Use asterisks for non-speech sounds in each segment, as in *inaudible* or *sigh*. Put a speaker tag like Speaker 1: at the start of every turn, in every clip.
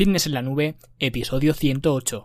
Speaker 1: Fitness en la Nube, episodio 108.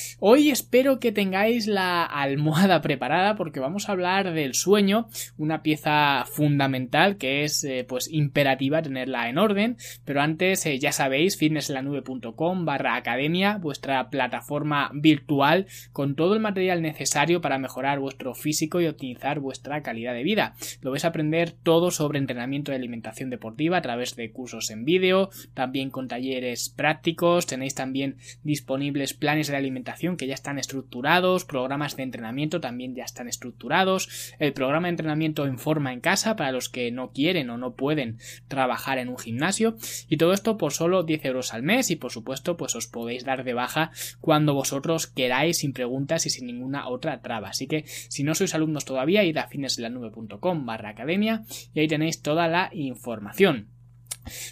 Speaker 1: Hoy espero que tengáis la almohada preparada porque vamos a hablar del sueño, una pieza fundamental que es eh, pues imperativa tenerla en orden, pero antes eh, ya sabéis fitnesslanube.com barra academia, vuestra plataforma virtual con todo el material necesario para mejorar vuestro físico y optimizar vuestra calidad de vida. Lo vais a aprender todo sobre entrenamiento y alimentación deportiva a través de cursos en vídeo, también con talleres prácticos, tenéis también disponibles planes de alimentación que ya están estructurados, programas de entrenamiento también ya están estructurados, el programa de entrenamiento en forma en casa para los que no quieren o no pueden trabajar en un gimnasio y todo esto por solo 10 euros al mes y por supuesto pues os podéis dar de baja cuando vosotros queráis sin preguntas y sin ninguna otra traba. Así que si no sois alumnos todavía id a fineslanube.com barra academia y ahí tenéis toda la información.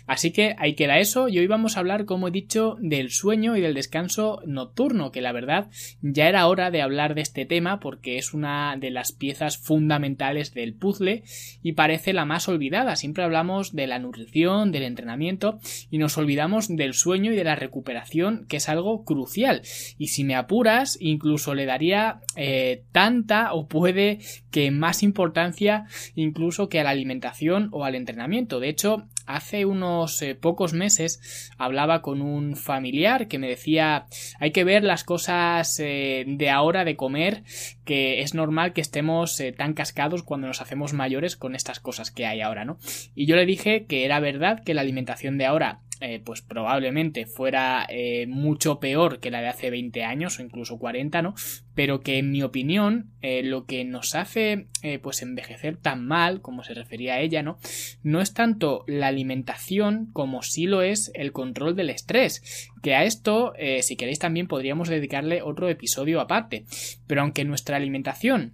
Speaker 1: Así que ahí queda eso y hoy vamos a hablar, como he dicho, del sueño y del descanso nocturno, que la verdad ya era hora de hablar de este tema porque es una de las piezas fundamentales del puzzle y parece la más olvidada. Siempre hablamos de la nutrición, del entrenamiento y nos olvidamos del sueño y de la recuperación, que es algo crucial. Y si me apuras, incluso le daría eh, tanta o puede que más importancia incluso que a la alimentación o al entrenamiento. De hecho, hace unos eh, pocos meses hablaba con un familiar que me decía hay que ver las cosas eh, de ahora de comer que es normal que estemos eh, tan cascados cuando nos hacemos mayores con estas cosas que hay ahora, ¿no? Y yo le dije que era verdad que la alimentación de ahora eh, pues probablemente fuera eh, mucho peor que la de hace 20 años o incluso 40, ¿no? Pero que en mi opinión eh, lo que nos hace pues envejecer tan mal, como se refería a ella, ¿no? No es tanto la alimentación como sí lo es el control del estrés, que a esto, si queréis también podríamos dedicarle otro episodio aparte. Pero aunque nuestra alimentación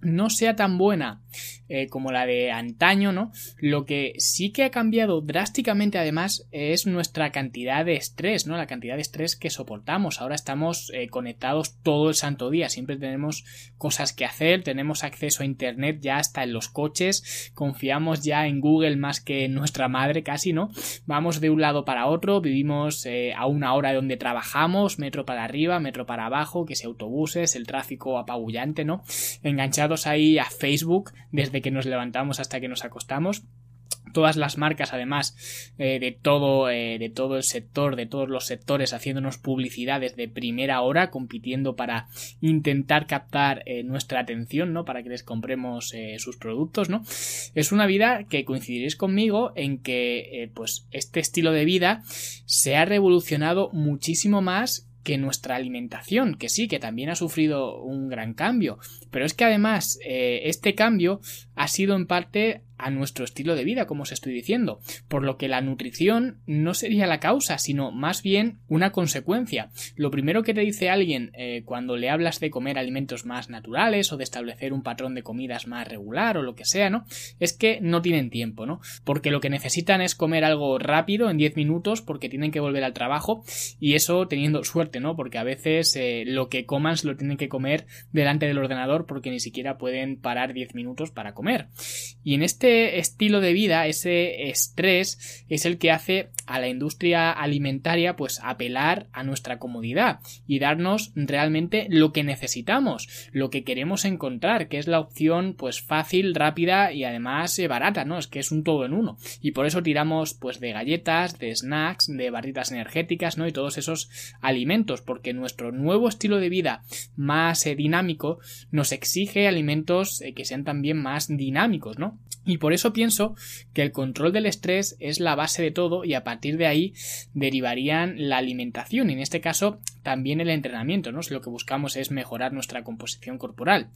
Speaker 1: no sea tan buena eh, como la de antaño, ¿no? Lo que sí que ha cambiado drásticamente además es nuestra cantidad de estrés, ¿no? La cantidad de estrés que soportamos. Ahora estamos eh, conectados todo el santo día, siempre tenemos cosas que hacer, tenemos acceso a internet ya hasta en los coches, confiamos ya en Google más que en nuestra madre casi, ¿no? Vamos de un lado para otro, vivimos eh, a una hora de donde trabajamos, metro para arriba, metro para abajo, que sea autobuses, el tráfico apabullante, ¿no? Ahí a Facebook desde que nos levantamos hasta que nos acostamos. Todas las marcas además eh, de todo eh, de todo el sector de todos los sectores haciéndonos publicidades de primera hora compitiendo para intentar captar eh, nuestra atención no para que les compremos sus productos no es una vida que coincidiréis conmigo en que pues este estilo de vida se ha revolucionado muchísimo más que nuestra alimentación, que sí, que también ha sufrido un gran cambio, pero es que además este cambio ha sido en parte a nuestro estilo de vida, como os estoy diciendo, por lo que la nutrición no sería la causa, sino más bien una consecuencia. Lo primero que te dice alguien eh, cuando le hablas de comer alimentos más naturales o de establecer un patrón de comidas más regular o lo que sea, ¿no? Es que no tienen tiempo, ¿no? Porque lo que necesitan es comer algo rápido en 10 minutos porque tienen que volver al trabajo y eso teniendo suerte, ¿no? Porque a veces eh, lo que coman se lo tienen que comer delante del ordenador porque ni siquiera pueden parar 10 minutos para comer. Y en este estilo de vida, ese estrés, es el que hace a la industria alimentaria pues apelar a nuestra comodidad y darnos realmente lo que necesitamos, lo que queremos encontrar, que es la opción pues fácil, rápida y además eh, barata, ¿no? Es que es un todo en uno. Y por eso tiramos pues de galletas, de snacks, de barritas energéticas, ¿no? Y todos esos alimentos, porque nuestro nuevo estilo de vida más eh, dinámico nos exige alimentos eh, que sean también más dinámicos, ¿no? Y por eso pienso que el control del estrés es la base de todo y a partir de ahí derivarían la alimentación. Y en este caso también el entrenamiento, ¿no? Si lo que buscamos es mejorar nuestra composición corporal.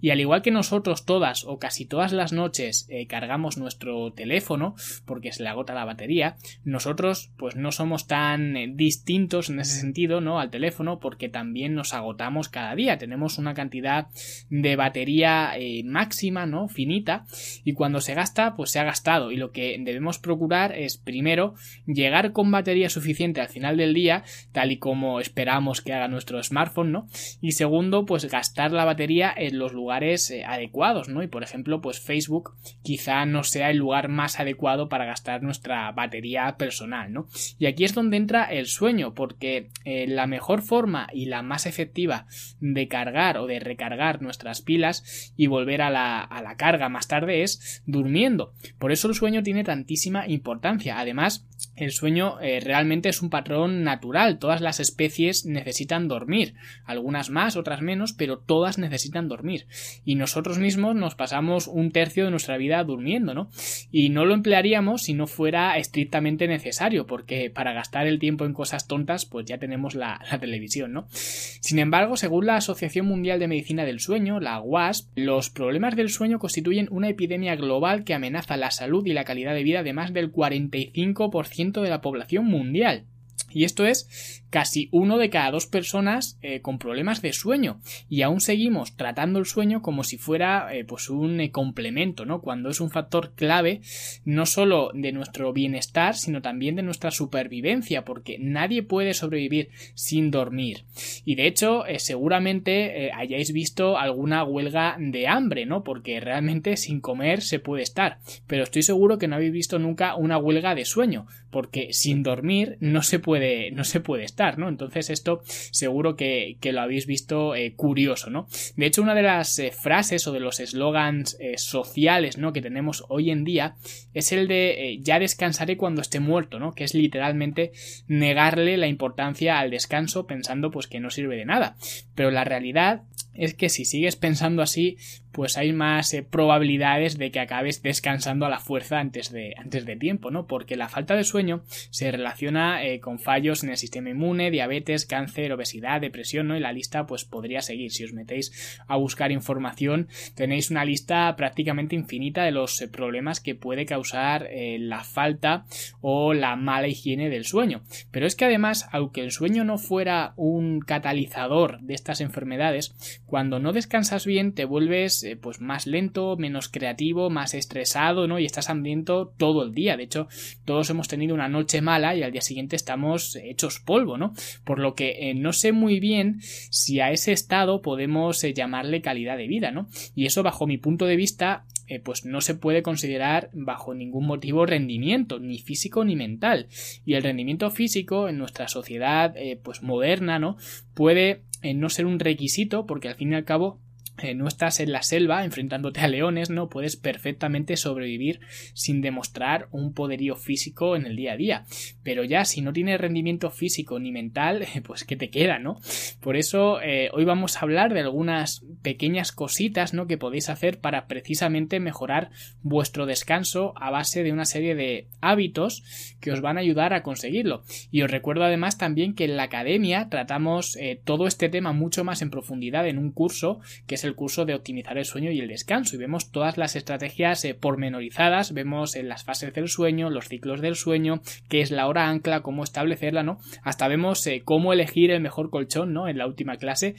Speaker 1: Y al igual que nosotros todas o casi todas las noches eh, cargamos nuestro teléfono porque se le agota la batería, nosotros pues no somos tan eh, distintos en ese sentido, ¿no? Al teléfono porque también nos agotamos cada día. Tenemos una cantidad de batería eh, máxima, ¿no? Finita y cuando se gasta pues se ha gastado y lo que debemos procurar es primero llegar con batería suficiente al final del día tal y como esperamos que haga nuestro smartphone, ¿no? Y segundo, pues gastar la batería en los lugares eh, adecuados, ¿no? Y por ejemplo, pues Facebook quizá no sea el lugar más adecuado para gastar nuestra batería personal, ¿no? Y aquí es donde entra el sueño, porque eh, la mejor forma y la más efectiva de cargar o de recargar nuestras pilas y volver a la, a la carga más tarde es durmiendo. Por eso el sueño tiene tantísima importancia. Además, el sueño eh, realmente es un patrón natural. Todas las especies necesitan dormir. Algunas más, otras menos, pero todas necesitan dormir. Y nosotros mismos nos pasamos un tercio de nuestra vida durmiendo, ¿no? Y no lo emplearíamos si no fuera estrictamente necesario, porque para gastar el tiempo en cosas tontas, pues ya tenemos la, la televisión, ¿no? Sin embargo, según la Asociación Mundial de Medicina del Sueño, la WASP, los problemas del sueño constituyen una epidemia global que amenaza la salud y la calidad de vida de más del 45% de la población mundial. Y esto es casi uno de cada dos personas eh, con problemas de sueño. Y aún seguimos tratando el sueño como si fuera eh, pues un eh, complemento, ¿no? Cuando es un factor clave no solo de nuestro bienestar, sino también de nuestra supervivencia, porque nadie puede sobrevivir sin dormir. Y de hecho, seguramente hayáis visto alguna huelga de hambre, ¿no? Porque realmente *laughs* sin comer se puede estar. Pero estoy seguro que no habéis visto nunca una huelga de sueño, porque sin dormir no se puede, no se puede estar, ¿no? Entonces esto seguro que, lo habéis visto eh, curioso, ¿no? De hecho, una de las eh, frases o de los eslogans eh, sociales, ¿no? Que tenemos hoy en día es el de ya descansaré cuando esté muerto, ¿no? Que es literalmente negarle la importancia al descanso pensando pues que no sirve de nada. Pero la realidad es que si sigues pensando así, pues hay más eh, probabilidades de que acabes descansando a la fuerza antes de, antes de tiempo, ¿no? Porque la falta de sueño se relaciona eh, con fallos en el sistema inmune, diabetes, cáncer, obesidad, depresión, ¿no? Y la lista pues podría seguir. Si os metéis a buscar información, tenéis una lista prácticamente infinita de los eh, problemas que puede causar la falta o la mala higiene del sueño. Pero es que además, aunque el sueño no fuera un catalizador de estas enfermedades, cuando no descansas bien te vuelves eh, pues más lento, menos creativo, más estresado, ¿no? Y estás hambriento todo el día. De hecho, todos hemos tenido una noche mala y al día siguiente estamos hechos polvo, ¿no? Por lo que eh, no sé muy bien si a ese estado podemos eh, llamarle calidad de vida, ¿no? Y eso bajo mi punto de vista pues no se puede considerar bajo ningún motivo rendimiento, ni físico ni mental. Y el rendimiento físico en nuestra sociedad pues moderna, ¿no? puede no ser un requisito porque al fin y al cabo eh, no estás en la selva enfrentándote a leones, no puedes perfectamente sobrevivir sin demostrar un poderío físico en el día a día. Pero ya si no tienes rendimiento físico ni mental, *laughs* pues ¿qué te queda, no? Por eso eh, hoy vamos a hablar de algunas pequeñas cositas, ¿no? Que podéis hacer para precisamente mejorar vuestro descanso a base de una serie de hábitos que os van a ayudar a conseguirlo. Y os recuerdo además también que en la academia tratamos eh, todo este tema mucho más en profundidad en un curso que el curso de optimizar el sueño y el descanso y vemos todas las estrategias eh, pormenorizadas, vemos en las fases del sueño, los ciclos del sueño, qué es la hora ancla, cómo establecerla, ¿no? Hasta vemos eh, cómo elegir el mejor colchón, ¿no? En la última clase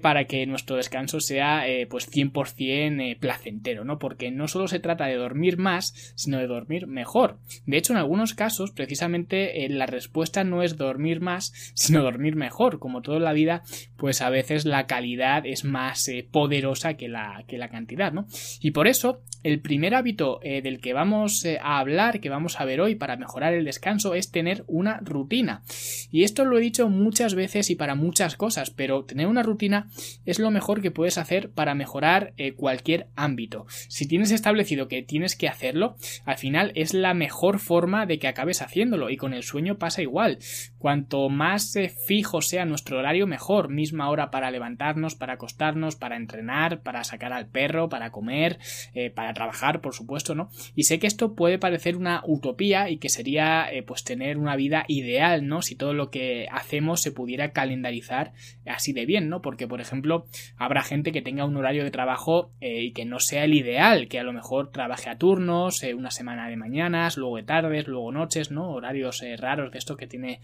Speaker 1: para que nuestro descanso sea eh, pues 100% placentero, ¿no? Porque no solo se trata de dormir más, sino de dormir mejor. De hecho, en algunos casos, precisamente la respuesta no es dormir más, sino dormir mejor. Como toda la vida, pues a veces la calidad es más poderosa que la, que la cantidad, ¿no? Y por eso, el primer hábito eh, del que vamos eh, a hablar, que vamos a ver hoy para mejorar el descanso, es tener una rutina. Y esto lo he dicho muchas veces y para muchas cosas, pero tener una rutina es lo mejor que puedes hacer para mejorar eh, cualquier ámbito. Si tienes establecido que tienes que hacerlo, al final es la mejor forma de que acabes haciéndolo. Y con el sueño pasa igual. Cuanto más fijo sea nuestro horario, mejor. Misma hora para levantarnos, para acostarnos, para entrenar, para sacar al perro, para comer, eh, para trabajar, por supuesto, ¿no? Y sé que esto puede parecer una utopía y que sería eh, pues tener una vida ideal, ¿no? Si todo lo que hacemos se pudiera calendarizar así de bien, ¿no? Porque, por ejemplo, habrá gente que tenga un horario de trabajo eh, y que no sea el ideal, que a lo mejor trabaje a turnos, una semana de mañanas, luego de tardes, luego noches, ¿no? Horarios raros de esto que tiene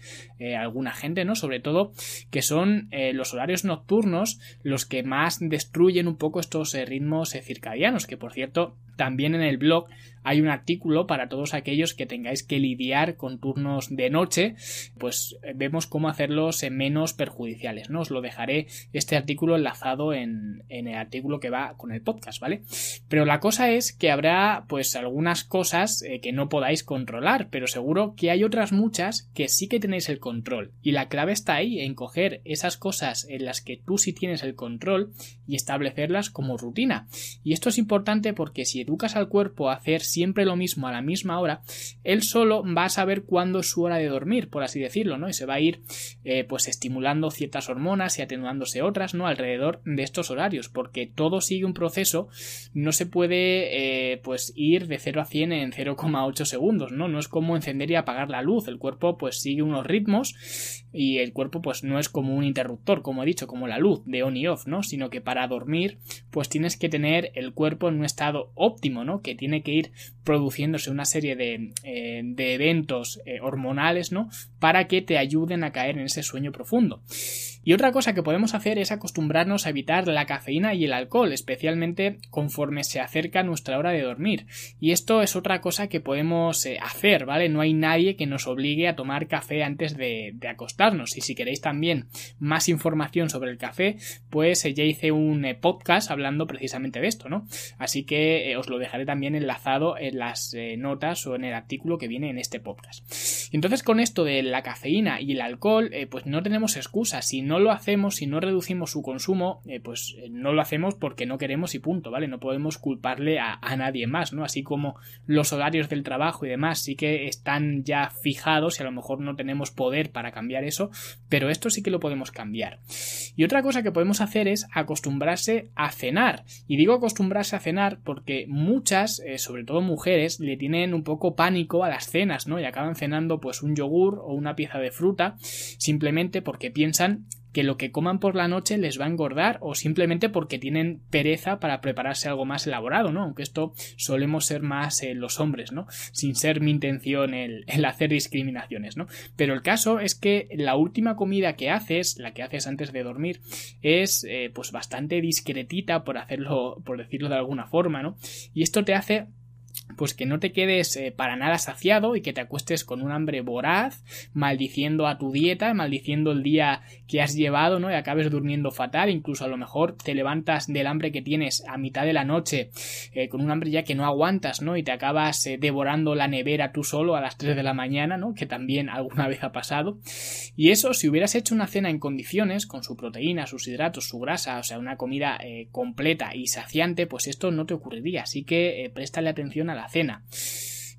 Speaker 1: alguna gente, ¿no? Sobre todo que son los horarios nocturnos los que más destruyen un poco estos ritmos circadianos, que por cierto también en el blog hay un artículo para todos aquellos que tengáis que lidiar con turnos de noche, pues eh, vemos cómo hacerlos menos perjudiciales, ¿no? Os lo dejaré este artículo enlazado en, el artículo que va con el podcast, ¿vale? Pero la cosa es que habrá pues algunas cosas eh, que no podáis controlar, pero seguro que hay otras muchas que sí que tenéis el control. Y la clave está ahí, en coger esas cosas en las que tú sí tienes el control y establecerlas como rutina. Y esto es importante porque si educas al cuerpo a hacer siempre lo mismo a la misma hora, él solo va a saber cuándo es su hora de dormir, por así decirlo, ¿no? Y se va a ir eh, pues estimulando ciertas hormonas y atenuándose otras, ¿no? Alrededor de estos horarios, porque todo sigue un proceso, no se puede eh, pues ir de 0 a 100 en 0,8 segundos, ¿no? No es como encender y apagar la luz, el cuerpo pues sigue unos ritmos y el cuerpo pues no es como un interruptor, como he dicho, como la luz de on y off, ¿no? Sino que para dormir pues tienes que tener el cuerpo en un estado óptimo, ¿no? Que tiene que ir produciéndose una serie de, eh, eventos eh, hormonales, ¿no? Para que te ayuden a caer en ese sueño profundo. Y otra cosa que podemos hacer es acostumbrarnos a evitar la cafeína y el alcohol, especialmente conforme se acerca nuestra hora de dormir. Y esto es otra cosa que podemos eh, hacer, ¿vale? No hay nadie que nos obligue a tomar café antes de, acostarnos. Y si queréis también más información sobre el café, pues ya hice un podcast hablando precisamente de esto, ¿no? Así que os lo dejaré también enlazado en las eh, notas o en el artículo que viene en este podcast. Entonces con esto de la cafeína y el alcohol, eh, pues no tenemos excusa. Si no lo hacemos, si no reducimos su consumo, eh, pues no lo hacemos porque no queremos y punto, ¿vale? No podemos culparle a, a, nadie más, ¿no? Así como los horarios del trabajo y demás sí que están ya fijados y a lo mejor no tenemos poder para cambiar eso, pero esto sí que lo podemos cambiar. Y otra cosa que podemos hacer es acostumbrarse a cenar. Y digo acostumbrarse a cenar porque muchas, sobre todo mujeres le tienen un poco pánico a las cenas, ¿no? Y acaban cenando pues un yogur o una pieza de fruta simplemente porque piensan que lo que coman por la noche les va a engordar o simplemente porque tienen pereza para prepararse algo más elaborado, ¿no? Aunque esto solemos ser más eh, los hombres, ¿no? Sin ser mi intención el, hacer discriminaciones, ¿no? Pero el caso es que la última comida que haces, la que haces antes de dormir, es eh, pues bastante discretita por hacerlo, por decirlo de alguna forma, ¿no? Y esto te hace pues que no te quedes eh, para nada saciado y que te acuestes con un hambre voraz, maldiciendo a tu dieta, maldiciendo el día que has llevado, ¿no? Y acabes durmiendo fatal, incluso a lo mejor te levantas del hambre que tienes a mitad de la noche, eh, con un hambre ya que no aguantas, ¿no? Y te acabas eh, devorando la nevera tú solo a las 3 de la mañana, ¿no? Que también *laughs* alguna vez ha pasado. Y eso, si hubieras hecho una cena en condiciones, con su proteína, sus hidratos, su grasa, o sea, una comida completa y saciante, pues esto no te ocurriría. Así que préstale atención a la cena.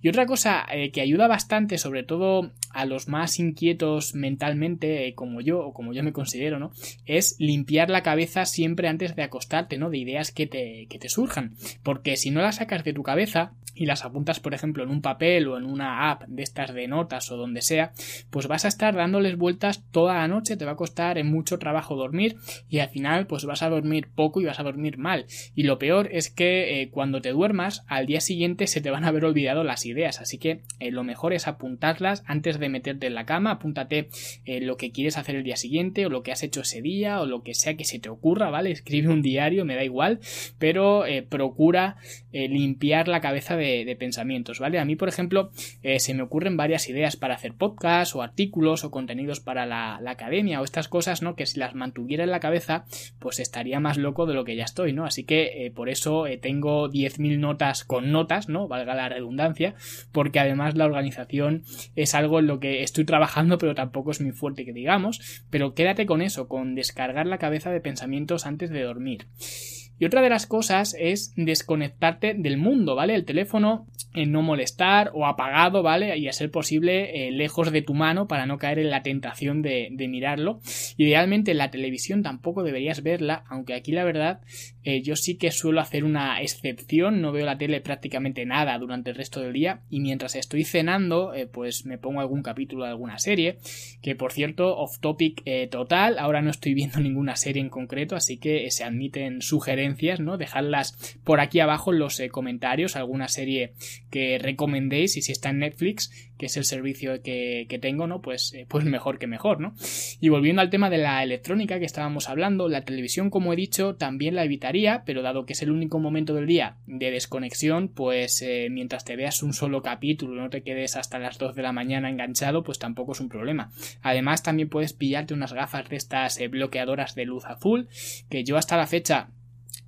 Speaker 1: Y otra cosa eh, que ayuda bastante, sobre todo a los más inquietos mentalmente, eh, como yo, o como yo me considero, ¿no? Es limpiar la cabeza siempre antes de acostarte, ¿no? De ideas que te, que te surjan. Porque si no las sacas de tu cabeza y las apuntas, por ejemplo, en un papel o en una app de estas de notas o donde sea, pues vas a estar dándoles vueltas toda la noche, te va a costar mucho trabajo dormir y al final, pues vas a dormir poco y vas a dormir mal. Y lo peor es que eh, cuando te duermas, al día siguiente se te van a haber olvidado las ideas. Así que eh, lo mejor es apuntarlas antes de meterte en la cama. Apúntate eh, lo que quieres hacer el día siguiente o lo que has hecho ese día o lo que sea que se te ocurra, ¿vale? *laughs* Escribe un diario, me da igual, pero procura limpiar la cabeza de, pensamientos, ¿vale? A mí, por ejemplo, se me ocurren varias ideas para hacer podcasts o artículos o contenidos para la, la, academia o estas cosas, ¿no? Que si las mantuviera en la cabeza, pues estaría más loco de lo que ya estoy, ¿no? Así que por eso tengo 10.000 notas con notas, ¿no? Valga la redundancia, porque además la organización es algo en lo que estoy trabajando, pero tampoco es muy fuerte que digamos, pero quédate con eso, con descargar la cabeza de pensamientos antes de dormir. Y otra de las cosas es desconectarte del mundo, ¿vale? El teléfono en no molestar o apagado, ¿vale? Y a ser posible eh, lejos de tu mano para no caer en la tentación de, mirarlo. Idealmente la televisión tampoco deberías verla, aunque aquí la verdad eh, yo sí que suelo hacer una excepción, no veo la tele prácticamente nada durante el resto del día y mientras estoy cenando eh, pues me pongo algún capítulo de alguna serie, que por cierto off topic eh, total, ahora no estoy viendo *laughs* ninguna serie en concreto, así que se admiten sugerencias, ¿no? Dejadlas por aquí abajo en los comentarios, alguna serie que recomendéis y si está en Netflix, que es el servicio que, que tengo, ¿no? Pues, pues mejor que mejor, ¿no? Y volviendo al tema de la electrónica que estábamos hablando, la televisión como he dicho también la evitar pero dado que es el único momento del día de desconexión, pues eh, mientras te veas un solo capítulo, no te quedes hasta las 2 de la mañana enganchado, pues tampoco es un problema. Además, también puedes pillarte unas gafas de estas eh, bloqueadoras de luz azul, que yo hasta la fecha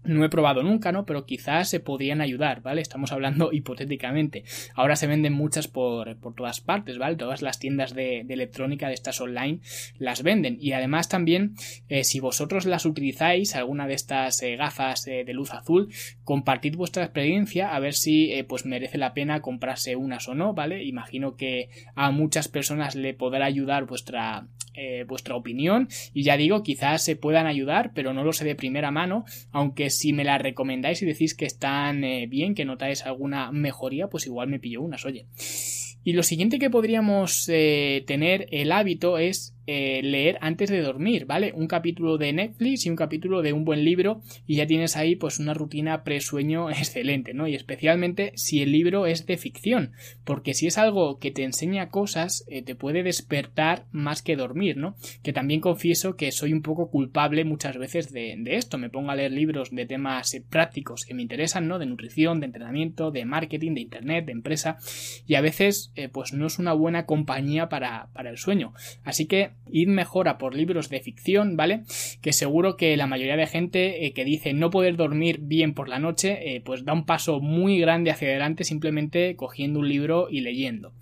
Speaker 1: no he probado nunca, ¿no? Pero quizás se podrían ayudar, ¿vale? Estamos hablando *laughs* hipotéticamente. Ahora se venden muchas por, por todas partes, ¿vale? Todas las tiendas de, electrónica de estas online las venden. Y además también, eh, si vosotros las utilizáis, alguna de estas eh, gafas eh, de luz azul, compartid vuestra experiencia a ver si pues merece la pena comprarse unas o no, ¿vale? Imagino que a muchas personas le podrá ayudar vuestra eh, vuestra opinión. Y ya digo quizás se puedan ayudar pero no lo sé de primera mano aunque si me la recomendáis y decís que están eh, bien que notáis alguna mejoría pues igual me pillo unas oye. Y lo siguiente que podríamos eh, tener el hábito es eh, leer antes de dormir, ¿vale? Un capítulo de Netflix y un capítulo de un buen libro y ya tienes ahí pues una rutina presueño *laughs* excelente, ¿no? Y especialmente si el libro es de ficción, porque si es algo que te enseña cosas, eh, te puede despertar más que dormir, ¿no? Que también confieso que soy un poco culpable muchas veces de, esto, me pongo a leer libros de temas eh, prácticos que me interesan, ¿no? De nutrición, de entrenamiento, de marketing, de internet, de empresa y a veces pues no es una buena compañía para, para el sueño. Así que id mejor a por libros de ficción, ¿vale? Que seguro que la mayoría de gente eh, que dice no poder dormir bien por la noche, eh, pues da un paso muy grande hacia adelante simplemente cogiendo un libro y leyendo.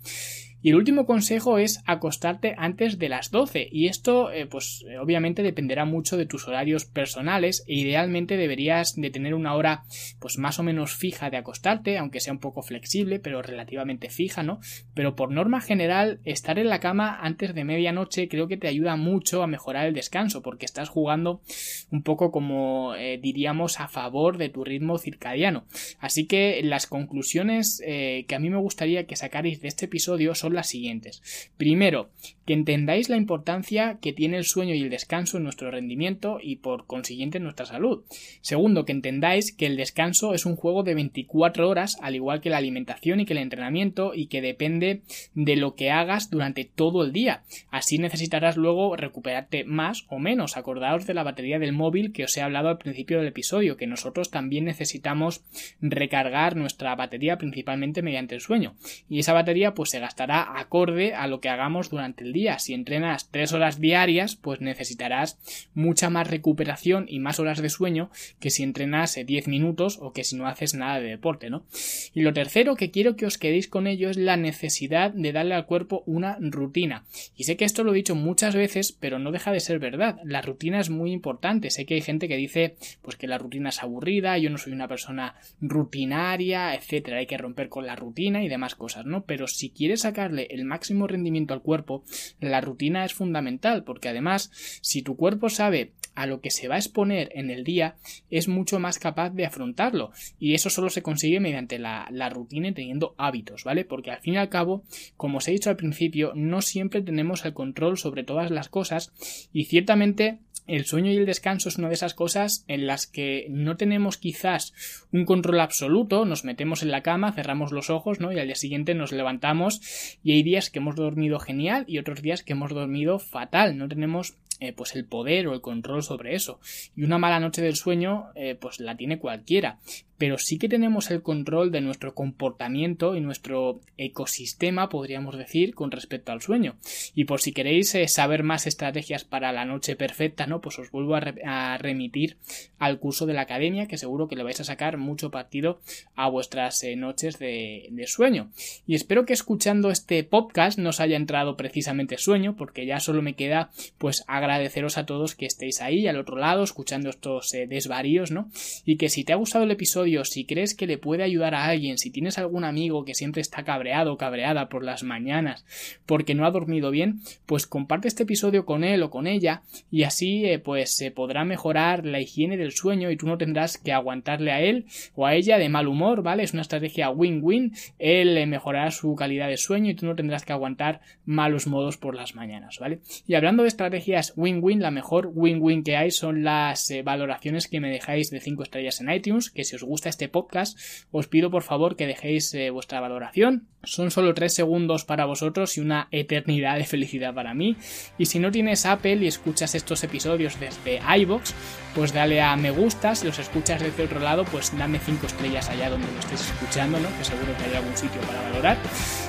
Speaker 1: Y el último consejo es acostarte antes de las 12 y esto eh, pues eh, obviamente dependerá mucho de tus horarios personales e idealmente deberías de tener una hora pues más o menos fija de acostarte aunque sea un poco flexible pero relativamente fija no pero por norma general estar en la cama antes de medianoche creo que te ayuda mucho a mejorar el descanso porque estás jugando un poco como eh, diríamos a favor de tu ritmo circadiano. Así que las conclusiones que a mí me gustaría que sacarais de este episodio son las siguientes. Primero, que entendáis la importancia que tiene el sueño y el descanso en nuestro rendimiento y por consiguiente en nuestra salud. Segundo, que entendáis que el descanso es un juego de 24 horas, al igual que la alimentación y que el entrenamiento, y que depende de lo que hagas durante todo el día. Así necesitarás luego recuperarte más o menos. Acordaos de la batería del móvil que os he hablado al principio del episodio, que nosotros también necesitamos recargar nuestra batería principalmente mediante el sueño. Y esa batería pues se gastará acorde a lo que hagamos durante el día. Si entrenas tres horas diarias, pues necesitarás mucha más recuperación y más horas de sueño que si entrenas 10 minutos o que si no haces nada de deporte, ¿no? Y lo tercero que quiero que os quedéis con ello es la necesidad de darle al cuerpo una rutina. Y sé que esto lo he dicho muchas veces, pero no deja de ser verdad. La rutina es muy importante. Sé que hay gente que dice pues que la rutina es aburrida, yo no soy una persona rutinaria, etcétera, hay que romper con la rutina y demás cosas, ¿no? Pero si quieres sacar el máximo rendimiento al cuerpo, la rutina es fundamental, porque además, si tu cuerpo sabe a lo que se va a exponer en el día, es mucho más capaz de afrontarlo. Y eso solo se consigue mediante la, la rutina y teniendo hábitos, ¿vale? Porque al fin y al cabo, como os he dicho al principio, no siempre tenemos el control sobre todas las cosas y ciertamente el sueño y el descanso es una de esas cosas en las que no tenemos quizás un control absoluto, nos metemos en la cama, cerramos los ojos, ¿no? Y al día siguiente nos levantamos y hay días que hemos dormido genial y otros días que hemos dormido fatal, no tenemos eh, pues el poder o el control sobre eso. Y una mala noche del sueño, eh, pues la tiene cualquiera pero sí que tenemos el control de nuestro comportamiento y nuestro ecosistema, podríamos decir, con respecto al sueño. Y por si queréis eh, saber más estrategias para la noche perfecta, ¿no? Pues os vuelvo a, remitir al curso de la academia, que seguro que le vais a sacar mucho partido a vuestras eh, noches de, sueño. Y espero que escuchando este podcast no os haya entrado precisamente sueño, porque ya solo me queda pues agradeceros a todos que estéis ahí al otro lado, escuchando estos eh, desvaríos, ¿no? Y que si te ha gustado el episodio, si crees que le puede ayudar a alguien, si tienes algún amigo que siempre está cabreado o cabreada por las mañanas porque no ha dormido bien, pues comparte este episodio con él o con ella y así eh, pues se podrá mejorar la higiene del sueño y tú no tendrás que aguantarle a él o a ella de mal humor, ¿vale? Es una estrategia win-win, él mejorará su calidad de sueño y tú no tendrás que aguantar malos modos por las mañanas, ¿vale? Y hablando de estrategias win-win, la mejor win-win que hay son las eh, valoraciones que me dejáis de 5 estrellas en iTunes, que si os gusta este podcast, os pido por favor que dejéis eh, vuestra valoración. Son solo 3 segundos para vosotros y una eternidad de felicidad para mí. Y si no tienes Apple y escuchas estos episodios desde iBox, pues dale a me gusta. Si los escuchas desde otro lado, pues dame 5 estrellas allá donde lo estés escuchando, ¿no? Que seguro que hay algún sitio para valorar.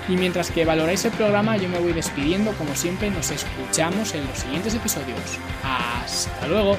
Speaker 1: Y mientras que valoráis el programa, yo me voy despidiendo. Como siempre, nos escuchamos en los siguientes episodios. Hasta luego.